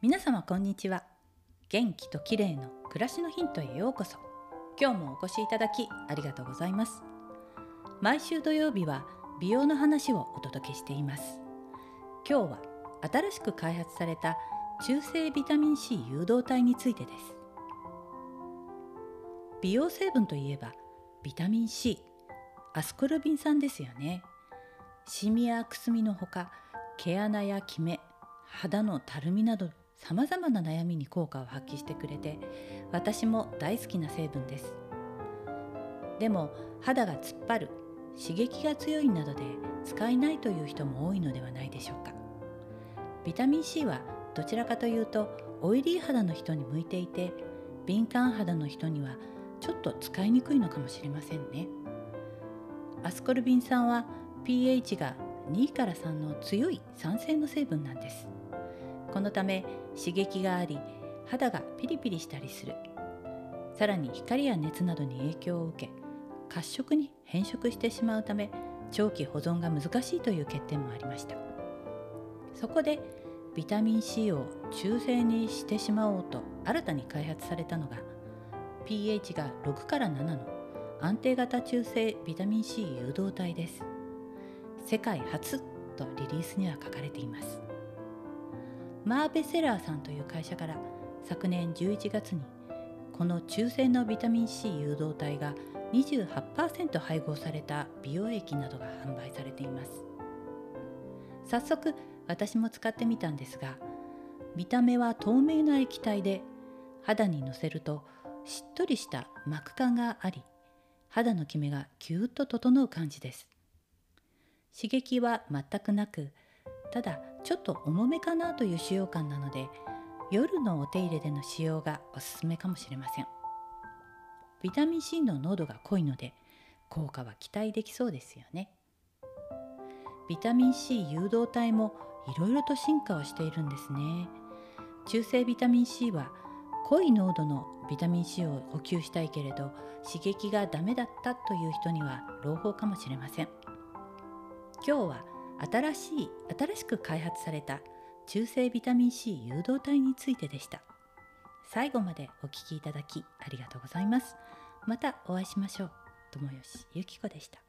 皆様こんにちは。元気と綺麗の暮らしのヒントへようこそ。今日もお越しいただきありがとうございます。毎週土曜日は美容の話をお届けしています。今日は新しく開発された中性ビタミン C 誘導体についてです。美容成分といえばビタミン C アスコルビン酸ですよね。シミやくすみのほか毛穴やキメ肌のたるみなどさまざまな悩みに効果を発揮してくれて私も大好きな成分です。でも肌が突っ張る刺激が強いなどで使えないという人も多いのではないでしょうか。ビタミン C はどちらかというとオイリー肌の人に向いていて敏感肌の人にはちょっと使いにくいのかもしれませんね。アスコルビン酸は pH が2から3の強い酸性の成分なんです。このため刺激があり肌がピリピリしたりする。さらに光や熱などに影響を受け褐色に変色してしまうため長期保存が難しいという欠点もありました。そこでビタミン C を中性にしてしまおうと新たに開発されたのが pH が6から7の安定型中性ビタミン C 誘導体です。世界初とリリースには書かれています。マーベセラーさんという会社から昨年11月にこの中性のビタミン C 誘導体が28%配合された美容液などが販売されています。早速私も使ってみたんですが見た目は透明な液体で肌にのせるとしっとりした膜感があり肌のキメがキューッと整う感じです。刺激は全くなくただちょっと重めかなという使用感なので夜のお手入れでの使用がおすすめかもしれません。ビタミン C の濃度が濃いので効果は期待できそうですよね。ビタミン C 誘導体もいろいろと進化をしているんですね。中性ビタミン C は濃い濃度のビタミン C を補給したいけれど刺激がダメだったという人には朗報かもしれません。今日は新しい新しく開発された中性ビタミン C 誘導体についてでした。最後までお聴きいただきありがとうございます。またお会いしましょう。友吉ゆき子でした。